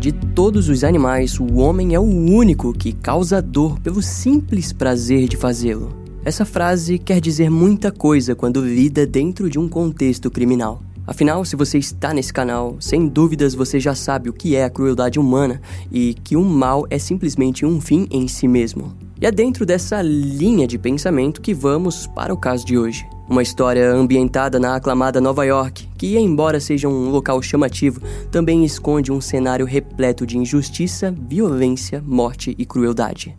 De todos os animais, o homem é o único que causa dor pelo simples prazer de fazê-lo. Essa frase quer dizer muita coisa quando lida dentro de um contexto criminal. Afinal, se você está nesse canal, sem dúvidas você já sabe o que é a crueldade humana e que o mal é simplesmente um fim em si mesmo. E é dentro dessa linha de pensamento que vamos para o caso de hoje. Uma história ambientada na aclamada Nova York, que, embora seja um local chamativo, também esconde um cenário repleto de injustiça, violência, morte e crueldade.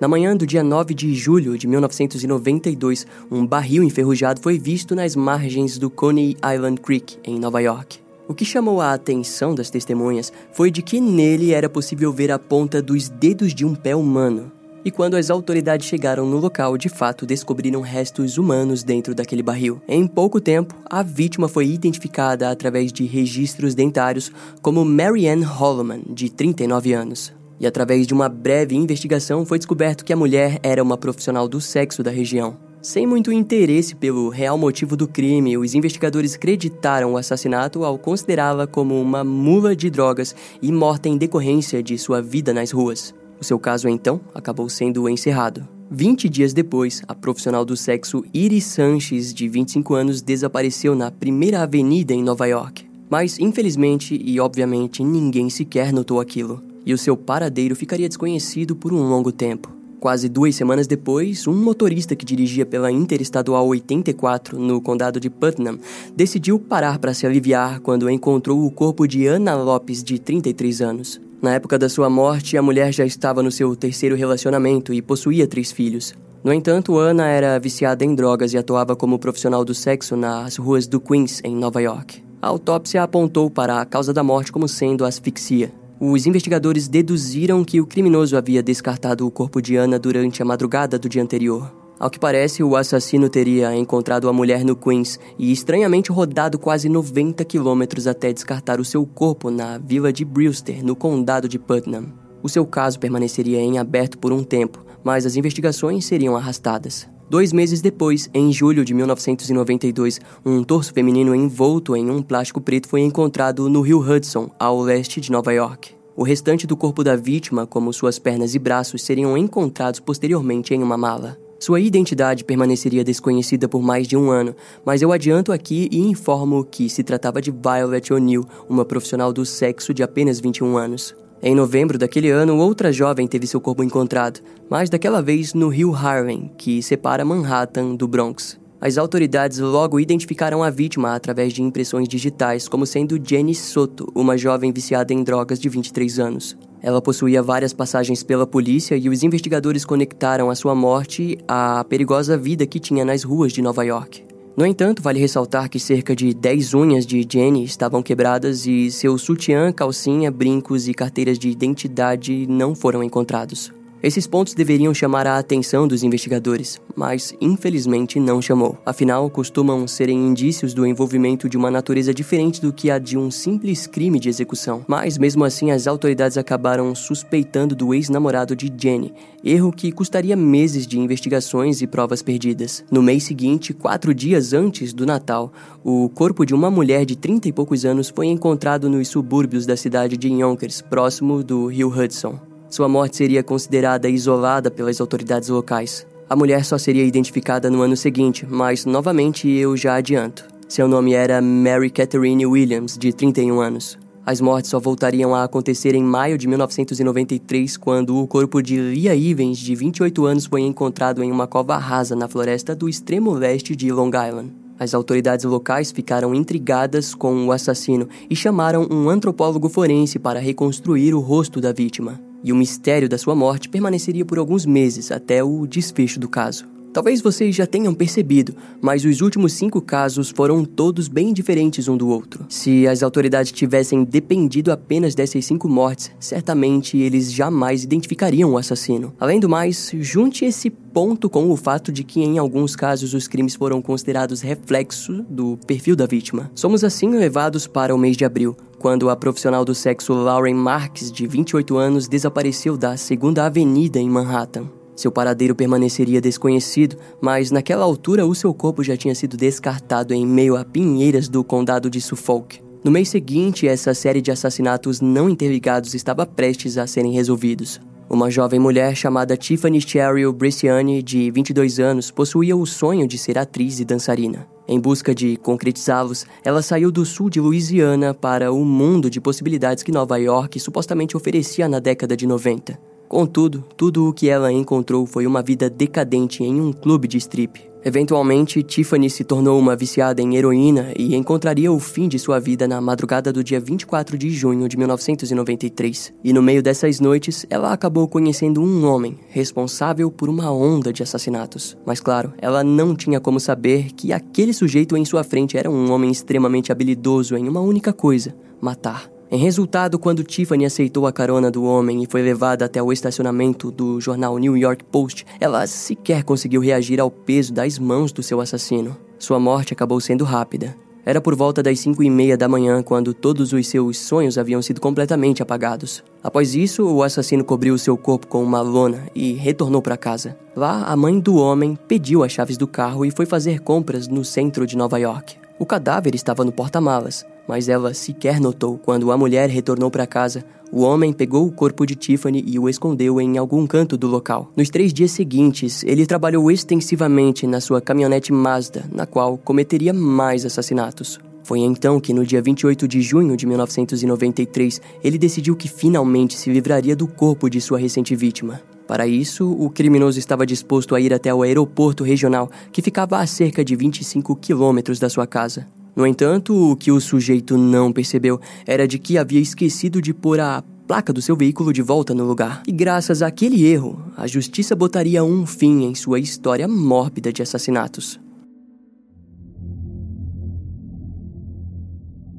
Na manhã do dia 9 de julho de 1992, um barril enferrujado foi visto nas margens do Coney Island Creek, em Nova York. O que chamou a atenção das testemunhas foi de que nele era possível ver a ponta dos dedos de um pé humano. E quando as autoridades chegaram no local, de fato descobriram restos humanos dentro daquele barril. Em pouco tempo, a vítima foi identificada através de registros dentários como Marianne Holloman, de 39 anos. E através de uma breve investigação foi descoberto que a mulher era uma profissional do sexo da região. Sem muito interesse pelo real motivo do crime, os investigadores acreditaram o assassinato ao considerá-la como uma mula de drogas e morta em decorrência de sua vida nas ruas. O seu caso, então, acabou sendo encerrado. 20 dias depois, a profissional do sexo Iris Sanches, de 25 anos, desapareceu na Primeira Avenida em Nova York. Mas, infelizmente e obviamente, ninguém sequer notou aquilo e o seu paradeiro ficaria desconhecido por um longo tempo. Quase duas semanas depois, um motorista que dirigia pela Interestadual 84 no condado de Putnam decidiu parar para se aliviar quando encontrou o corpo de Ana Lopes, de 33 anos. Na época da sua morte, a mulher já estava no seu terceiro relacionamento e possuía três filhos. No entanto, Ana era viciada em drogas e atuava como profissional do sexo nas ruas do Queens, em Nova York. A autópsia apontou para a causa da morte como sendo asfixia. Os investigadores deduziram que o criminoso havia descartado o corpo de Ana durante a madrugada do dia anterior. Ao que parece, o assassino teria encontrado a mulher no Queens e estranhamente rodado quase 90 quilômetros até descartar o seu corpo na vila de Brewster, no condado de Putnam. O seu caso permaneceria em aberto por um tempo, mas as investigações seriam arrastadas. Dois meses depois, em julho de 1992, um torso feminino envolto em um plástico preto foi encontrado no rio Hudson, ao leste de Nova York. O restante do corpo da vítima, como suas pernas e braços, seriam encontrados posteriormente em uma mala. Sua identidade permaneceria desconhecida por mais de um ano, mas eu adianto aqui e informo que se tratava de Violet O'Neill, uma profissional do sexo de apenas 21 anos. Em novembro daquele ano, outra jovem teve seu corpo encontrado, mas daquela vez no rio Harlem, que separa Manhattan do Bronx. As autoridades logo identificaram a vítima através de impressões digitais como sendo Jenny Soto, uma jovem viciada em drogas de 23 anos. Ela possuía várias passagens pela polícia e os investigadores conectaram a sua morte à perigosa vida que tinha nas ruas de Nova York. No entanto, vale ressaltar que cerca de 10 unhas de Jenny estavam quebradas e seu sutiã, calcinha, brincos e carteiras de identidade não foram encontrados. Esses pontos deveriam chamar a atenção dos investigadores, mas infelizmente não chamou. Afinal, costumam serem indícios do envolvimento de uma natureza diferente do que a de um simples crime de execução. Mas mesmo assim, as autoridades acabaram suspeitando do ex-namorado de Jenny, erro que custaria meses de investigações e provas perdidas. No mês seguinte, quatro dias antes do Natal, o corpo de uma mulher de 30 e poucos anos foi encontrado nos subúrbios da cidade de Yonkers, próximo do rio Hudson. Sua morte seria considerada isolada pelas autoridades locais. A mulher só seria identificada no ano seguinte, mas novamente eu já adianto. Seu nome era Mary Catherine Williams, de 31 anos. As mortes só voltariam a acontecer em maio de 1993, quando o corpo de Leah Evans, de 28 anos, foi encontrado em uma cova rasa na floresta do extremo leste de Long Island. As autoridades locais ficaram intrigadas com o assassino e chamaram um antropólogo forense para reconstruir o rosto da vítima e o mistério da sua morte permaneceria por alguns meses até o desfecho do caso. Talvez vocês já tenham percebido, mas os últimos cinco casos foram todos bem diferentes um do outro. Se as autoridades tivessem dependido apenas dessas cinco mortes, certamente eles jamais identificariam o assassino. Além do mais, junte esse ponto com o fato de que, em alguns casos, os crimes foram considerados reflexo do perfil da vítima. Somos assim levados para o mês de abril, quando a profissional do sexo Lauren Marks, de 28 anos, desapareceu da Segunda Avenida em Manhattan. Seu paradeiro permaneceria desconhecido, mas naquela altura o seu corpo já tinha sido descartado em meio a pinheiras do condado de Suffolk. No mês seguinte, essa série de assassinatos não interligados estava prestes a serem resolvidos. Uma jovem mulher chamada Tiffany Cheryl Bresciani, de 22 anos, possuía o sonho de ser atriz e dançarina. Em busca de concretizá-los, ela saiu do sul de Louisiana para o mundo de possibilidades que Nova York supostamente oferecia na década de 90. Contudo, tudo o que ela encontrou foi uma vida decadente em um clube de strip. Eventualmente, Tiffany se tornou uma viciada em heroína e encontraria o fim de sua vida na madrugada do dia 24 de junho de 1993. E no meio dessas noites, ela acabou conhecendo um homem responsável por uma onda de assassinatos. Mas claro, ela não tinha como saber que aquele sujeito em sua frente era um homem extremamente habilidoso em uma única coisa: matar. Em resultado, quando Tiffany aceitou a carona do homem e foi levada até o estacionamento do jornal New York Post, ela sequer conseguiu reagir ao peso das mãos do seu assassino. Sua morte acabou sendo rápida. Era por volta das cinco e meia da manhã quando todos os seus sonhos haviam sido completamente apagados. Após isso, o assassino cobriu seu corpo com uma lona e retornou para casa. Lá, a mãe do homem pediu as chaves do carro e foi fazer compras no centro de Nova York. O cadáver estava no porta-malas, mas ela sequer notou quando a mulher retornou para casa. O homem pegou o corpo de Tiffany e o escondeu em algum canto do local. Nos três dias seguintes, ele trabalhou extensivamente na sua caminhonete Mazda, na qual cometeria mais assassinatos. Foi então que, no dia 28 de junho de 1993, ele decidiu que finalmente se livraria do corpo de sua recente vítima. Para isso, o criminoso estava disposto a ir até o aeroporto regional, que ficava a cerca de 25 quilômetros da sua casa. No entanto, o que o sujeito não percebeu era de que havia esquecido de pôr a placa do seu veículo de volta no lugar. E graças àquele erro, a justiça botaria um fim em sua história mórbida de assassinatos.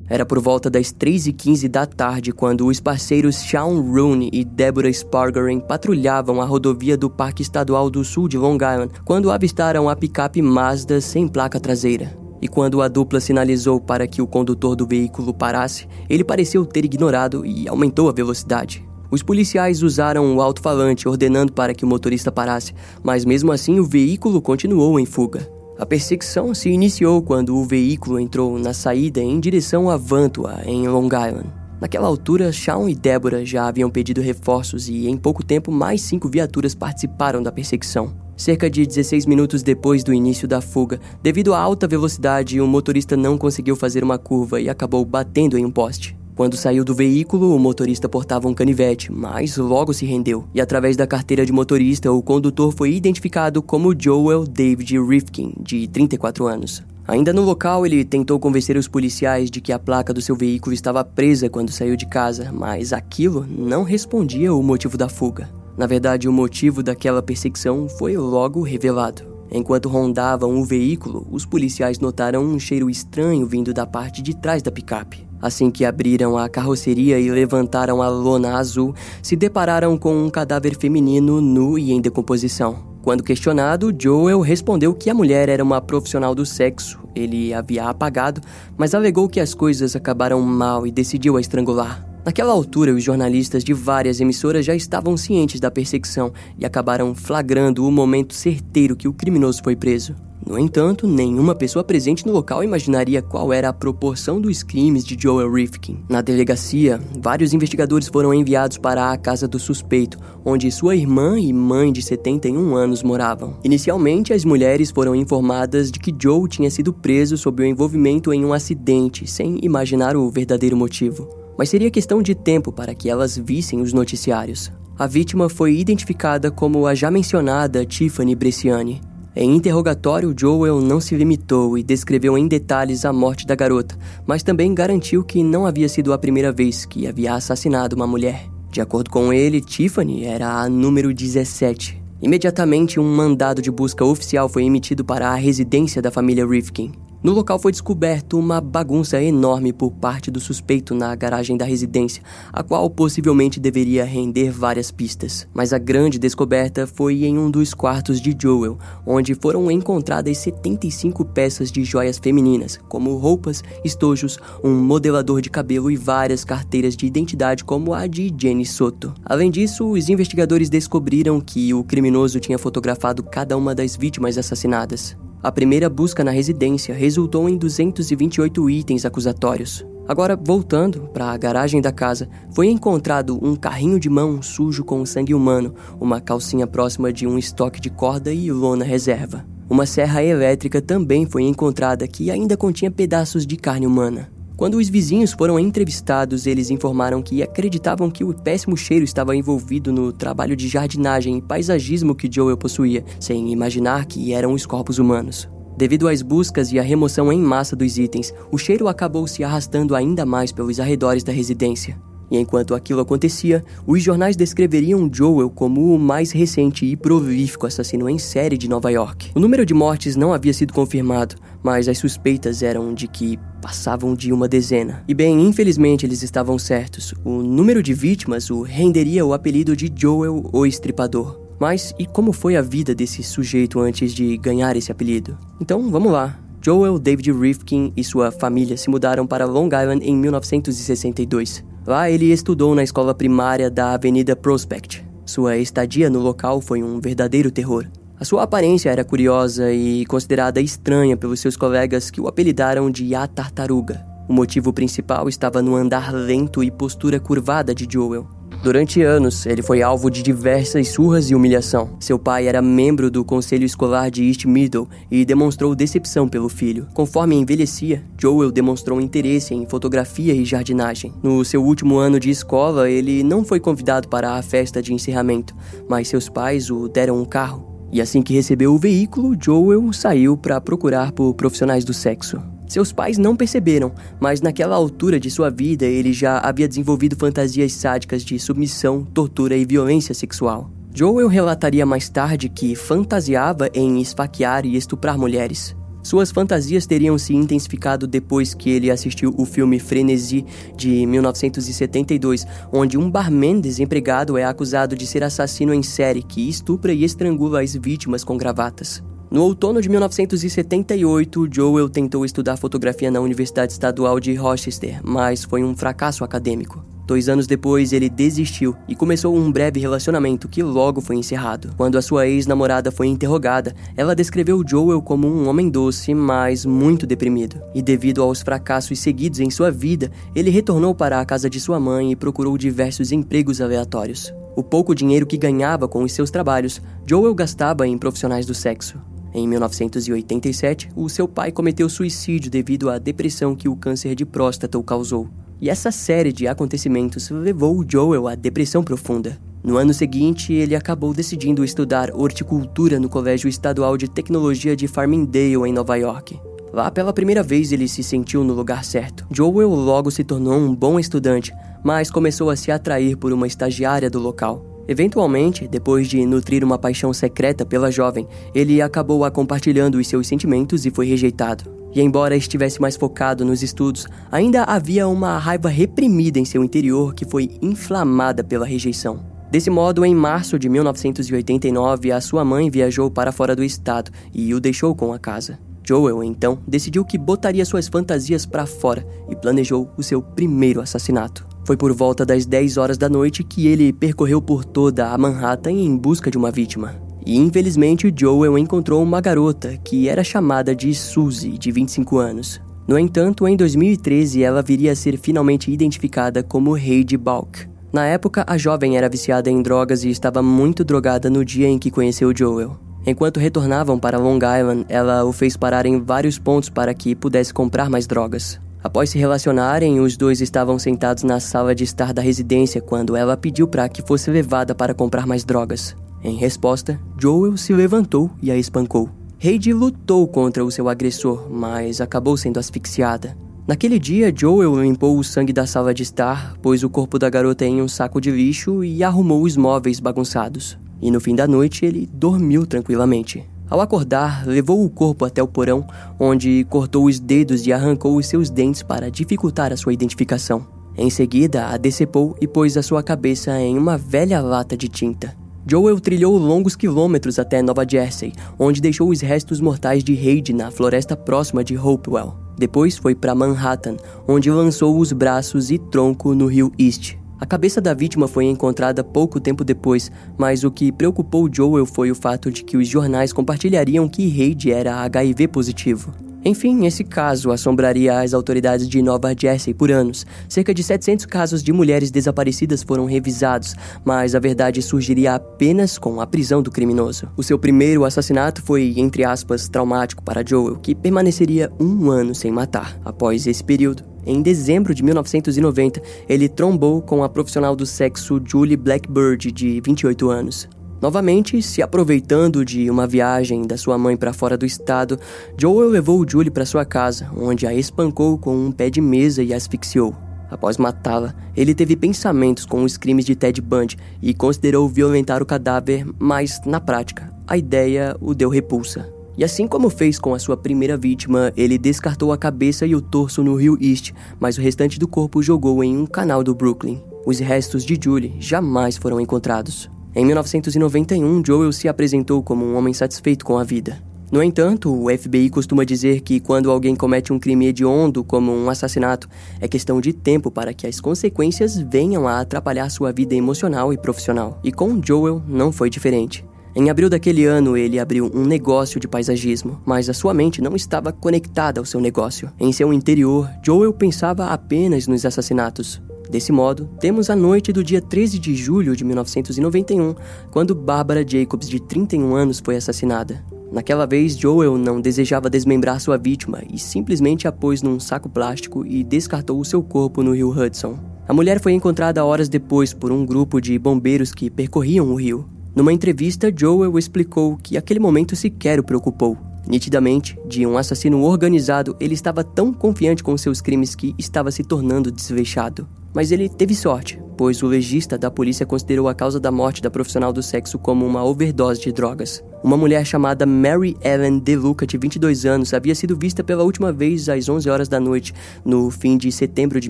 Era por volta das 3h15 da tarde quando os parceiros Sean Rooney e Deborah Spargeren patrulhavam a rodovia do Parque Estadual do Sul de Long Island quando avistaram a picape Mazda sem placa traseira. E quando a dupla sinalizou para que o condutor do veículo parasse, ele pareceu ter ignorado e aumentou a velocidade. Os policiais usaram o alto-falante ordenando para que o motorista parasse, mas mesmo assim o veículo continuou em fuga. A perseguição se iniciou quando o veículo entrou na saída em direção a Vantua, em Long Island. Naquela altura, Shawn e Deborah já haviam pedido reforços e, em pouco tempo, mais cinco viaturas participaram da perseguição. Cerca de 16 minutos depois do início da fuga, devido à alta velocidade, o motorista não conseguiu fazer uma curva e acabou batendo em um poste. Quando saiu do veículo, o motorista portava um canivete, mas logo se rendeu. E através da carteira de motorista, o condutor foi identificado como Joel David Rifkin, de 34 anos. Ainda no local, ele tentou convencer os policiais de que a placa do seu veículo estava presa quando saiu de casa, mas aquilo não respondia o motivo da fuga. Na verdade, o motivo daquela perseguição foi logo revelado. Enquanto rondavam o veículo, os policiais notaram um cheiro estranho vindo da parte de trás da picape. Assim que abriram a carroceria e levantaram a lona azul, se depararam com um cadáver feminino nu e em decomposição. Quando questionado, Joel respondeu que a mulher era uma profissional do sexo. Ele havia apagado, mas alegou que as coisas acabaram mal e decidiu a estrangular. Naquela altura, os jornalistas de várias emissoras já estavam cientes da perseguição e acabaram flagrando o momento certeiro que o criminoso foi preso. No entanto, nenhuma pessoa presente no local imaginaria qual era a proporção dos crimes de Joel Rifkin. Na delegacia, vários investigadores foram enviados para a casa do suspeito, onde sua irmã e mãe de 71 anos moravam. Inicialmente, as mulheres foram informadas de que Joe tinha sido preso sob o envolvimento em um acidente, sem imaginar o verdadeiro motivo mas seria questão de tempo para que elas vissem os noticiários. A vítima foi identificada como a já mencionada Tiffany Bresciani. Em interrogatório, Joel não se limitou e descreveu em detalhes a morte da garota, mas também garantiu que não havia sido a primeira vez que havia assassinado uma mulher. De acordo com ele, Tiffany era a número 17. Imediatamente, um mandado de busca oficial foi emitido para a residência da família Rifkin. No local foi descoberto uma bagunça enorme por parte do suspeito na garagem da residência, a qual possivelmente deveria render várias pistas. Mas a grande descoberta foi em um dos quartos de Joel, onde foram encontradas 75 peças de joias femininas, como roupas, estojos, um modelador de cabelo e várias carteiras de identidade como a de Jenny Soto. Além disso, os investigadores descobriram que o criminoso tinha fotografado cada uma das vítimas assassinadas. A primeira busca na residência resultou em 228 itens acusatórios. Agora, voltando para a garagem da casa, foi encontrado um carrinho de mão sujo com sangue humano, uma calcinha próxima de um estoque de corda e lona reserva. Uma serra elétrica também foi encontrada que ainda continha pedaços de carne humana. Quando os vizinhos foram entrevistados, eles informaram que acreditavam que o péssimo cheiro estava envolvido no trabalho de jardinagem e paisagismo que Joel possuía, sem imaginar que eram os corpos humanos. Devido às buscas e à remoção em massa dos itens, o cheiro acabou se arrastando ainda mais pelos arredores da residência. E enquanto aquilo acontecia, os jornais descreveriam Joel como o mais recente e prolífico assassino em série de Nova York. O número de mortes não havia sido confirmado, mas as suspeitas eram de que passavam de uma dezena. E bem, infelizmente eles estavam certos. O número de vítimas o renderia o apelido de Joel o Estripador. Mas e como foi a vida desse sujeito antes de ganhar esse apelido? Então, vamos lá. Joel David Rifkin e sua família se mudaram para Long Island em 1962. Lá ele estudou na escola primária da Avenida Prospect. Sua estadia no local foi um verdadeiro terror. A sua aparência era curiosa e considerada estranha pelos seus colegas que o apelidaram de A Tartaruga. O motivo principal estava no andar lento e postura curvada de Joel. Durante anos, ele foi alvo de diversas surras e humilhação. Seu pai era membro do conselho escolar de East Middle e demonstrou decepção pelo filho. Conforme envelhecia, Joel demonstrou interesse em fotografia e jardinagem. No seu último ano de escola, ele não foi convidado para a festa de encerramento, mas seus pais o deram um carro. E assim que recebeu o veículo, Joel saiu para procurar por profissionais do sexo. Seus pais não perceberam, mas naquela altura de sua vida ele já havia desenvolvido fantasias sádicas de submissão, tortura e violência sexual. Joel relataria mais tarde que fantasiava em esfaquear e estuprar mulheres. Suas fantasias teriam se intensificado depois que ele assistiu o filme Frenesi de 1972, onde um barman desempregado é acusado de ser assassino em série que estupra e estrangula as vítimas com gravatas. No outono de 1978, Joel tentou estudar fotografia na Universidade Estadual de Rochester, mas foi um fracasso acadêmico. Dois anos depois, ele desistiu e começou um breve relacionamento que logo foi encerrado. Quando a sua ex-namorada foi interrogada, ela descreveu Joel como um homem doce, mas muito deprimido. E devido aos fracassos seguidos em sua vida, ele retornou para a casa de sua mãe e procurou diversos empregos aleatórios. O pouco dinheiro que ganhava com os seus trabalhos, Joel gastava em profissionais do sexo. Em 1987, o seu pai cometeu suicídio devido à depressão que o câncer de próstata o causou. E essa série de acontecimentos levou Joel à depressão profunda. No ano seguinte, ele acabou decidindo estudar horticultura no Colégio Estadual de Tecnologia de Farmingdale, em Nova York. Lá, pela primeira vez, ele se sentiu no lugar certo. Joel logo se tornou um bom estudante, mas começou a se atrair por uma estagiária do local. Eventualmente, depois de nutrir uma paixão secreta pela jovem, ele acabou a compartilhando os seus sentimentos e foi rejeitado. E embora estivesse mais focado nos estudos, ainda havia uma raiva reprimida em seu interior que foi inflamada pela rejeição. Desse modo, em março de 1989, a sua mãe viajou para fora do estado e o deixou com a casa. Joel, então, decidiu que botaria suas fantasias para fora e planejou o seu primeiro assassinato. Foi por volta das 10 horas da noite que ele percorreu por toda a Manhattan em busca de uma vítima. E infelizmente Joel encontrou uma garota que era chamada de Suzy, de 25 anos. No entanto, em 2013 ela viria a ser finalmente identificada como Heidi Balk. Na época, a jovem era viciada em drogas e estava muito drogada no dia em que conheceu Joel. Enquanto retornavam para Long Island, ela o fez parar em vários pontos para que pudesse comprar mais drogas. Após se relacionarem, os dois estavam sentados na sala de estar da residência quando ela pediu para que fosse levada para comprar mais drogas. Em resposta, Joel se levantou e a espancou. Heidi lutou contra o seu agressor, mas acabou sendo asfixiada. Naquele dia, Joel limpou o sangue da sala de estar, pôs o corpo da garota em um saco de lixo e arrumou os móveis bagunçados. E no fim da noite, ele dormiu tranquilamente. Ao acordar, levou o corpo até o porão, onde cortou os dedos e arrancou os seus dentes para dificultar a sua identificação. Em seguida, a decepou e pôs a sua cabeça em uma velha lata de tinta. Joel trilhou longos quilômetros até Nova Jersey, onde deixou os restos mortais de Heidi na floresta próxima de Hopewell. Depois foi para Manhattan, onde lançou os braços e tronco no rio East. A cabeça da vítima foi encontrada pouco tempo depois, mas o que preocupou Joel foi o fato de que os jornais compartilhariam que Heidi era HIV positivo. Enfim, esse caso assombraria as autoridades de Nova Jersey por anos. Cerca de 700 casos de mulheres desaparecidas foram revisados, mas a verdade surgiria apenas com a prisão do criminoso. O seu primeiro assassinato foi, entre aspas, traumático para Joel, que permaneceria um ano sem matar. Após esse período, em dezembro de 1990, ele trombou com a profissional do sexo Julie Blackbird, de 28 anos. Novamente, se aproveitando de uma viagem da sua mãe para fora do estado, Joel levou Julie para sua casa, onde a espancou com um pé de mesa e asfixiou. Após matá-la, ele teve pensamentos com os crimes de Ted Bundy e considerou violentar o cadáver, mas, na prática, a ideia o deu repulsa. E assim como fez com a sua primeira vítima, ele descartou a cabeça e o torso no rio East, mas o restante do corpo jogou em um canal do Brooklyn. Os restos de Julie jamais foram encontrados. Em 1991, Joel se apresentou como um homem satisfeito com a vida. No entanto, o FBI costuma dizer que quando alguém comete um crime hediondo, como um assassinato, é questão de tempo para que as consequências venham a atrapalhar sua vida emocional e profissional. E com Joel não foi diferente. Em abril daquele ano, ele abriu um negócio de paisagismo, mas a sua mente não estava conectada ao seu negócio. Em seu interior, Joel pensava apenas nos assassinatos. Desse modo, temos a noite do dia 13 de julho de 1991, quando Barbara Jacobs, de 31 anos, foi assassinada. Naquela vez, Joel não desejava desmembrar sua vítima e simplesmente a pôs num saco plástico e descartou o seu corpo no rio Hudson. A mulher foi encontrada horas depois por um grupo de bombeiros que percorriam o rio. Numa entrevista, Joel explicou que aquele momento sequer o preocupou. Nitidamente, de um assassino organizado, ele estava tão confiante com seus crimes que estava se tornando desleixado. Mas ele teve sorte, pois o legista da polícia considerou a causa da morte da profissional do sexo como uma overdose de drogas. Uma mulher chamada Mary Ellen DeLuca, de 22 anos, havia sido vista pela última vez às 11 horas da noite, no fim de setembro de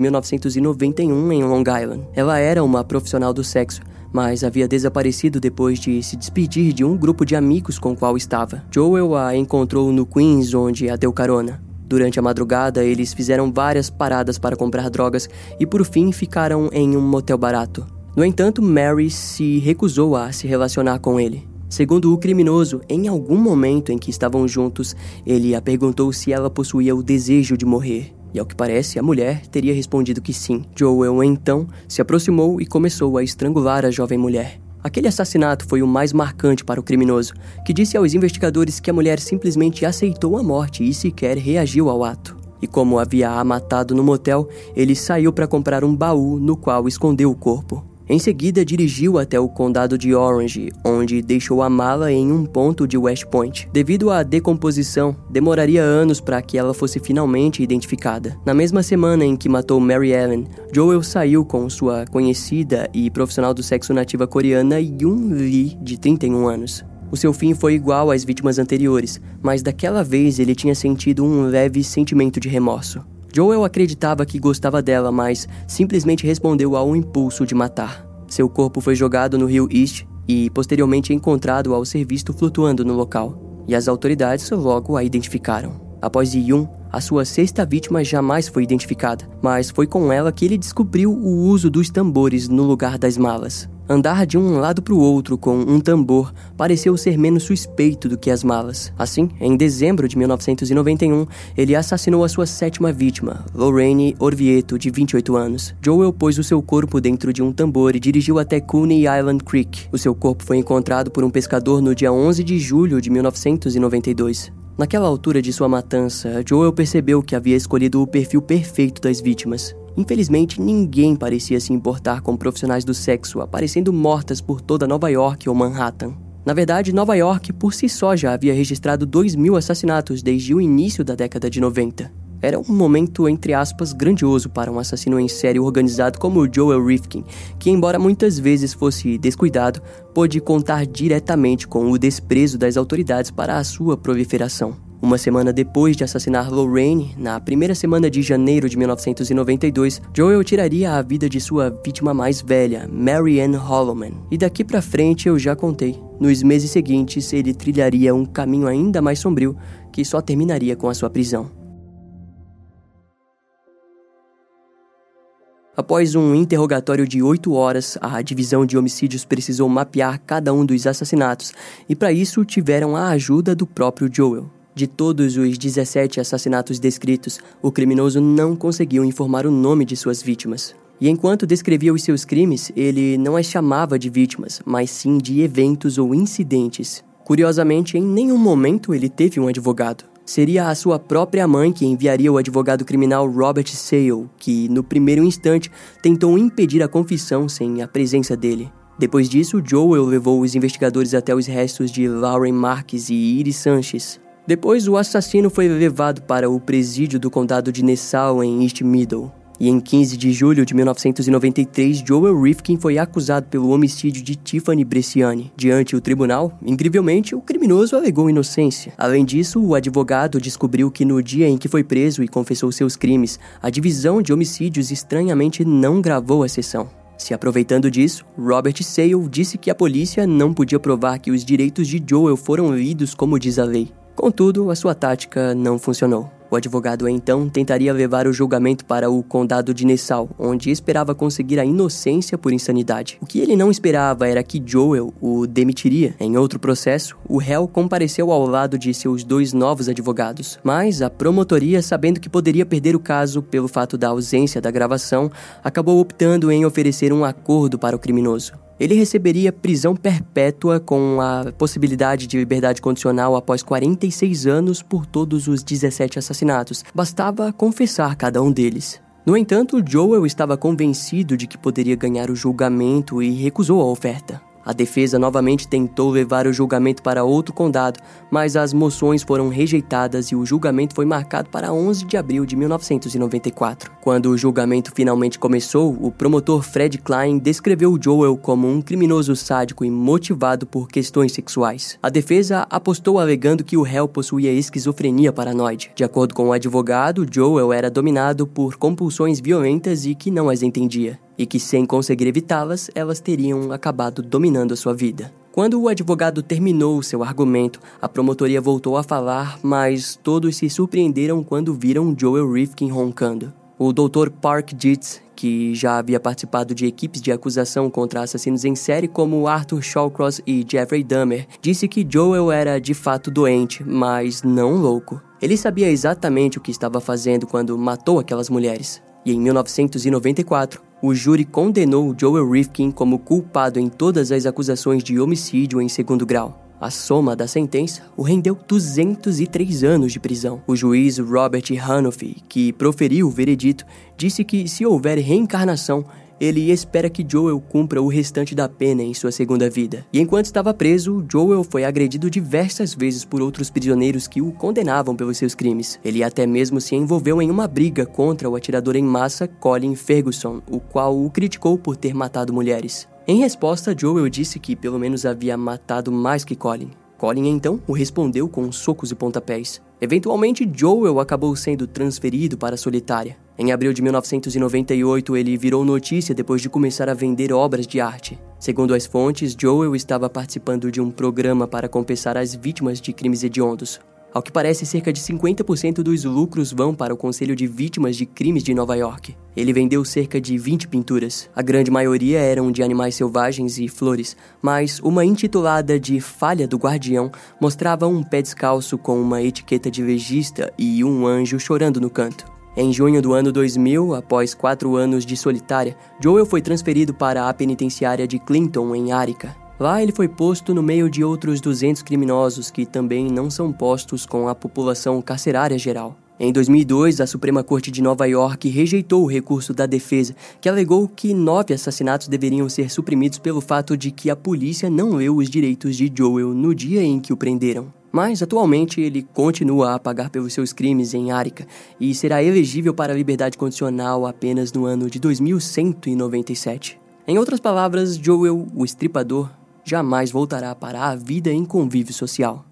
1991, em Long Island. Ela era uma profissional do sexo, mas havia desaparecido depois de se despedir de um grupo de amigos com o qual estava. Joel a encontrou no Queens, onde a deu carona. Durante a madrugada, eles fizeram várias paradas para comprar drogas e por fim ficaram em um motel barato. No entanto, Mary se recusou a se relacionar com ele. Segundo o criminoso, em algum momento em que estavam juntos, ele a perguntou se ela possuía o desejo de morrer. E ao que parece, a mulher teria respondido que sim. Joel então se aproximou e começou a estrangular a jovem mulher. Aquele assassinato foi o mais marcante para o criminoso, que disse aos investigadores que a mulher simplesmente aceitou a morte e sequer reagiu ao ato. E como havia a matado no motel, ele saiu para comprar um baú no qual escondeu o corpo. Em seguida, dirigiu até o condado de Orange, onde deixou a mala em um ponto de West Point. Devido à decomposição, demoraria anos para que ela fosse finalmente identificada. Na mesma semana em que matou Mary Ellen, Joel saiu com sua conhecida e profissional do sexo nativa coreana Yoon Lee, de 31 anos. O seu fim foi igual às vítimas anteriores, mas daquela vez ele tinha sentido um leve sentimento de remorso. Joel acreditava que gostava dela, mas simplesmente respondeu ao impulso de matar. Seu corpo foi jogado no rio East e posteriormente encontrado ao ser visto flutuando no local, e as autoridades logo a identificaram. Após Yun, a sua sexta vítima jamais foi identificada, mas foi com ela que ele descobriu o uso dos tambores no lugar das malas. Andar de um lado para o outro com um tambor pareceu ser menos suspeito do que as malas. Assim, em dezembro de 1991, ele assassinou a sua sétima vítima, Lorraine Orvieto, de 28 anos. Joel pôs o seu corpo dentro de um tambor e dirigiu até Coney Island Creek. O seu corpo foi encontrado por um pescador no dia 11 de julho de 1992. Naquela altura de sua matança, Joel percebeu que havia escolhido o perfil perfeito das vítimas. Infelizmente, ninguém parecia se importar com profissionais do sexo aparecendo mortas por toda Nova York ou Manhattan. Na verdade, Nova York por si só já havia registrado 2 mil assassinatos desde o início da década de 90. Era um momento, entre aspas, grandioso para um assassino em série organizado como Joel Rifkin, que, embora muitas vezes fosse descuidado, pôde contar diretamente com o desprezo das autoridades para a sua proliferação. Uma semana depois de assassinar Lorraine, na primeira semana de janeiro de 1992, Joel tiraria a vida de sua vítima mais velha, Mary Ann Holloman. E daqui para frente eu já contei. Nos meses seguintes, ele trilharia um caminho ainda mais sombrio, que só terminaria com a sua prisão. Após um interrogatório de oito horas, a divisão de homicídios precisou mapear cada um dos assassinatos, e para isso tiveram a ajuda do próprio Joel. De todos os 17 assassinatos descritos, o criminoso não conseguiu informar o nome de suas vítimas. E enquanto descrevia os seus crimes, ele não as chamava de vítimas, mas sim de eventos ou incidentes. Curiosamente, em nenhum momento ele teve um advogado seria a sua própria mãe que enviaria o advogado criminal Robert Sale, que, no primeiro instante, tentou impedir a confissão sem a presença dele. Depois disso, Joel levou os investigadores até os restos de Lauren Marques e Iris Sanches. Depois, o assassino foi levado para o presídio do condado de Nassau, em East Middle. E em 15 de julho de 1993, Joel Rifkin foi acusado pelo homicídio de Tiffany Bresciani. Diante o tribunal, incrivelmente, o criminoso alegou inocência. Além disso, o advogado descobriu que no dia em que foi preso e confessou seus crimes, a divisão de homicídios estranhamente não gravou a sessão. Se aproveitando disso, Robert Sale disse que a polícia não podia provar que os direitos de Joel foram lidos como diz a lei. Contudo, a sua tática não funcionou. O advogado então tentaria levar o julgamento para o condado de Nassau, onde esperava conseguir a inocência por insanidade. O que ele não esperava era que Joel o demitiria. Em outro processo, o réu compareceu ao lado de seus dois novos advogados, mas a promotoria, sabendo que poderia perder o caso pelo fato da ausência da gravação, acabou optando em oferecer um acordo para o criminoso ele receberia prisão perpétua com a possibilidade de liberdade condicional após 46 anos por todos os 17 assassinatos. Bastava confessar cada um deles. No entanto, Joel estava convencido de que poderia ganhar o julgamento e recusou a oferta. A defesa novamente tentou levar o julgamento para outro condado, mas as moções foram rejeitadas e o julgamento foi marcado para 11 de abril de 1994. Quando o julgamento finalmente começou, o promotor Fred Klein descreveu Joel como um criminoso sádico e motivado por questões sexuais. A defesa apostou alegando que o réu possuía esquizofrenia paranoide. De acordo com o advogado, Joel era dominado por compulsões violentas e que não as entendia e que, sem conseguir evitá-las, elas teriam acabado dominando a sua vida. Quando o advogado terminou seu argumento, a promotoria voltou a falar, mas todos se surpreenderam quando viram Joel Rifkin roncando. O Dr. Park Dietz, que já havia participado de equipes de acusação contra assassinos em série como Arthur Shawcross e Jeffrey Dahmer, disse que Joel era de fato doente, mas não louco. Ele sabia exatamente o que estava fazendo quando matou aquelas mulheres. E em 1994, o júri condenou Joel Rifkin como culpado em todas as acusações de homicídio em segundo grau. A soma da sentença o rendeu 203 anos de prisão. O juiz Robert Hanoff, que proferiu o veredito, disse que se houver reencarnação, ele espera que Joel cumpra o restante da pena em sua segunda vida. E enquanto estava preso, Joel foi agredido diversas vezes por outros prisioneiros que o condenavam pelos seus crimes. Ele até mesmo se envolveu em uma briga contra o atirador em massa Colin Ferguson, o qual o criticou por ter matado mulheres. Em resposta, Joel disse que pelo menos havia matado mais que Colin. Colin então o respondeu com socos e pontapés. Eventualmente, Joel acabou sendo transferido para a solitária. Em abril de 1998, ele virou notícia depois de começar a vender obras de arte. Segundo as fontes, Joel estava participando de um programa para compensar as vítimas de crimes hediondos. Ao que parece, cerca de 50% dos lucros vão para o Conselho de Vítimas de Crimes de Nova York. Ele vendeu cerca de 20 pinturas. A grande maioria eram de animais selvagens e flores, mas uma intitulada de Falha do Guardião mostrava um pé descalço com uma etiqueta de legista e um anjo chorando no canto. Em junho do ano 2000, após quatro anos de solitária, Joel foi transferido para a penitenciária de Clinton, em Arica. Lá ele foi posto no meio de outros 200 criminosos que também não são postos com a população carcerária geral. Em 2002, a Suprema Corte de Nova York rejeitou o recurso da defesa, que alegou que nove assassinatos deveriam ser suprimidos pelo fato de que a polícia não leu os direitos de Joel no dia em que o prenderam. Mas atualmente ele continua a pagar pelos seus crimes em Arica e será elegível para a liberdade condicional apenas no ano de 2197. Em outras palavras, Joel, o estripador, jamais voltará para a vida em convívio social.